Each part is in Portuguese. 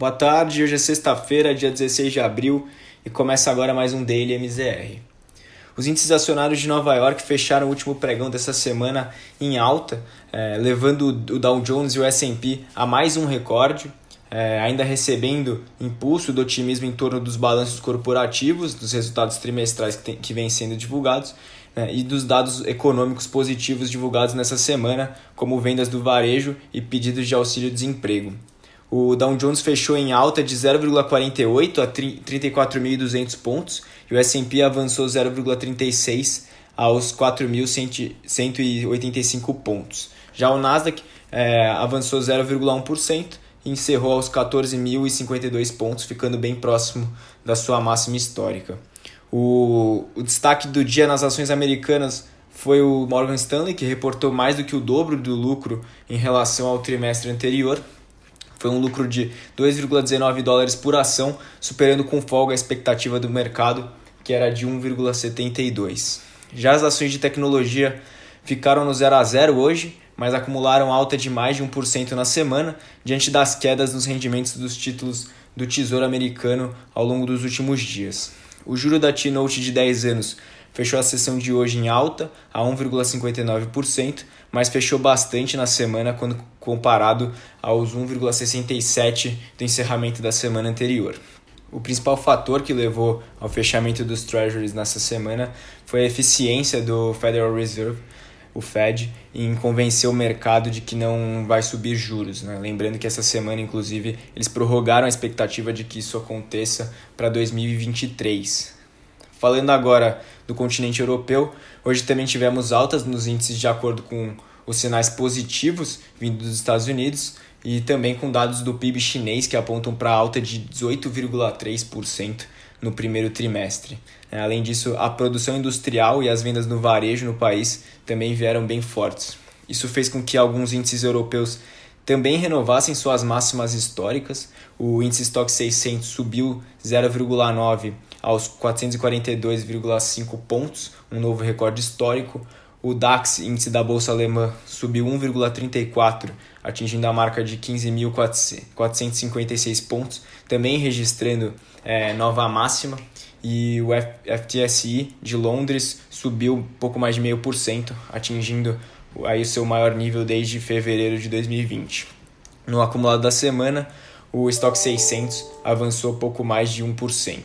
Boa tarde, hoje é sexta-feira, dia 16 de abril, e começa agora mais um Daily MZR. Os índices acionários de Nova York fecharam o último pregão dessa semana em alta, eh, levando o Dow Jones e o S&P a mais um recorde, eh, ainda recebendo impulso do otimismo em torno dos balanços corporativos, dos resultados trimestrais que, que vêm sendo divulgados, né, e dos dados econômicos positivos divulgados nessa semana, como vendas do varejo e pedidos de auxílio-desemprego. O Dow Jones fechou em alta de 0,48 a 34.200 pontos e o S&P avançou 0,36 aos 4.185 pontos. Já o Nasdaq é, avançou 0,1% e encerrou aos 14.052 pontos, ficando bem próximo da sua máxima histórica. O, o destaque do dia nas ações americanas foi o Morgan Stanley, que reportou mais do que o dobro do lucro em relação ao trimestre anterior, foi um lucro de 2,19 dólares por ação, superando com folga a expectativa do mercado, que era de 1,72. Já as ações de tecnologia ficaram no 0 a 0 hoje, mas acumularam alta de mais de 1% na semana, diante das quedas nos rendimentos dos títulos do Tesouro Americano ao longo dos últimos dias. O juro da T-Note de 10 anos fechou a sessão de hoje em alta, a 1,59%, mas fechou bastante na semana quando comparado aos 1,67% do encerramento da semana anterior. O principal fator que levou ao fechamento dos Treasuries nessa semana foi a eficiência do Federal Reserve, o Fed, em convencer o mercado de que não vai subir juros. Né? Lembrando que essa semana, inclusive, eles prorrogaram a expectativa de que isso aconteça para 2023. Falando agora do continente europeu, hoje também tivemos altas nos índices de acordo com os sinais positivos vindo dos Estados Unidos e também com dados do PIB chinês que apontam para alta de 18,3% no primeiro trimestre. É, além disso, a produção industrial e as vendas no varejo no país também vieram bem fortes. Isso fez com que alguns índices europeus também renovassem suas máximas históricas. O índice Stock 600 subiu 0,9 aos 442,5 pontos, um novo recorde histórico. O DAX, índice da bolsa alemã, subiu 1,34, atingindo a marca de 15.456 pontos, também registrando é, nova máxima. E o FTSE de Londres subiu pouco mais de 0,5%, atingindo aí o seu maior nível desde fevereiro de 2020. No acumulado da semana, o estoque 600 avançou pouco mais de 1%.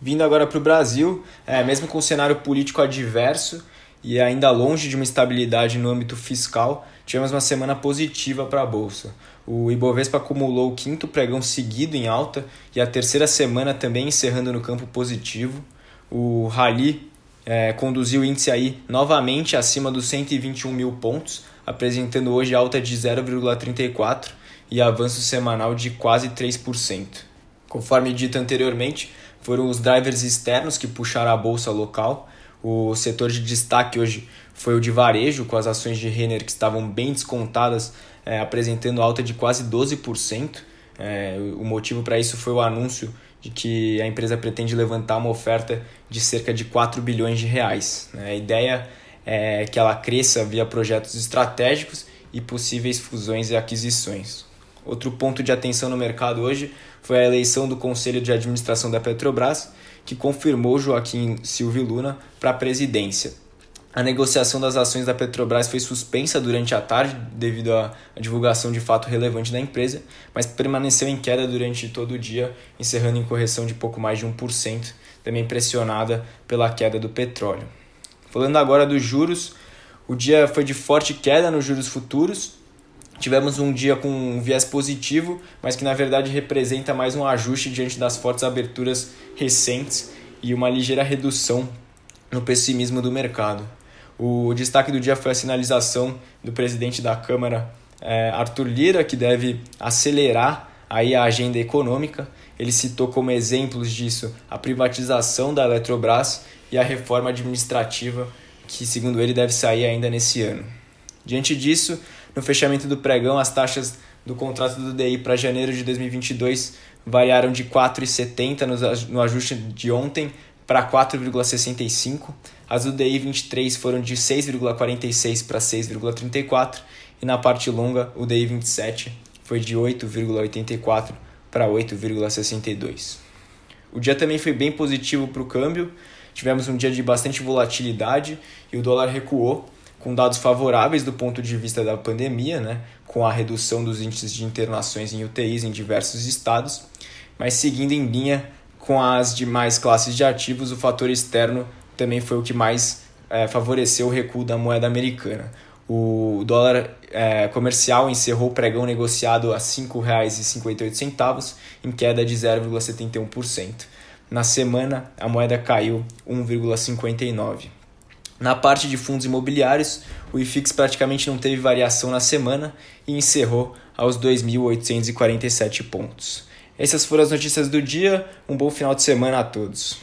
Vindo agora para o Brasil, é, mesmo com o cenário político adverso e ainda longe de uma estabilidade no âmbito fiscal, tivemos uma semana positiva para a Bolsa. O Ibovespa acumulou o quinto pregão seguido em alta e a terceira semana também encerrando no campo positivo. O Rally é, conduziu o índice aí novamente acima dos 121 mil pontos, apresentando hoje alta de 0,34 e avanço semanal de quase 3%. Conforme dito anteriormente, foram os drivers externos que puxaram a bolsa local. O setor de destaque hoje foi o de varejo, com as ações de Renner que estavam bem descontadas, é, apresentando alta de quase 12%. É, o motivo para isso foi o anúncio de que a empresa pretende levantar uma oferta de cerca de 4 bilhões de reais. Né? A ideia é que ela cresça via projetos estratégicos e possíveis fusões e aquisições. Outro ponto de atenção no mercado hoje foi a eleição do Conselho de Administração da Petrobras, que confirmou Joaquim Silvio Luna para a presidência. A negociação das ações da Petrobras foi suspensa durante a tarde devido à divulgação de fato relevante da empresa, mas permaneceu em queda durante todo o dia, encerrando em correção de pouco mais de 1%, também pressionada pela queda do petróleo. Falando agora dos juros, o dia foi de forte queda nos juros futuros, Tivemos um dia com um viés positivo, mas que na verdade representa mais um ajuste diante das fortes aberturas recentes e uma ligeira redução no pessimismo do mercado. O destaque do dia foi a sinalização do presidente da Câmara, é, Arthur Lira, que deve acelerar aí a agenda econômica. Ele citou como exemplos disso a privatização da Eletrobras e a reforma administrativa, que segundo ele deve sair ainda nesse ano. Diante disso, no fechamento do pregão, as taxas do contrato do DI para janeiro de 2022 variaram de 4,70 no ajuste de ontem para 4,65. As do DI 23 foram de 6,46 para 6,34 e na parte longa o DI 27 foi de 8,84 para 8,62. O dia também foi bem positivo para o câmbio, tivemos um dia de bastante volatilidade e o dólar recuou, com dados favoráveis do ponto de vista da pandemia, né, com a redução dos índices de internações em UTIs em diversos estados, mas seguindo em linha com as demais classes de ativos, o fator externo também foi o que mais é, favoreceu o recuo da moeda americana. O dólar é, comercial encerrou o pregão negociado a R$ 5,58, em queda de 0,71%. Na semana, a moeda caiu 1,59%. Na parte de fundos imobiliários, o IFIX praticamente não teve variação na semana e encerrou aos 2.847 pontos. Essas foram as notícias do dia. Um bom final de semana a todos.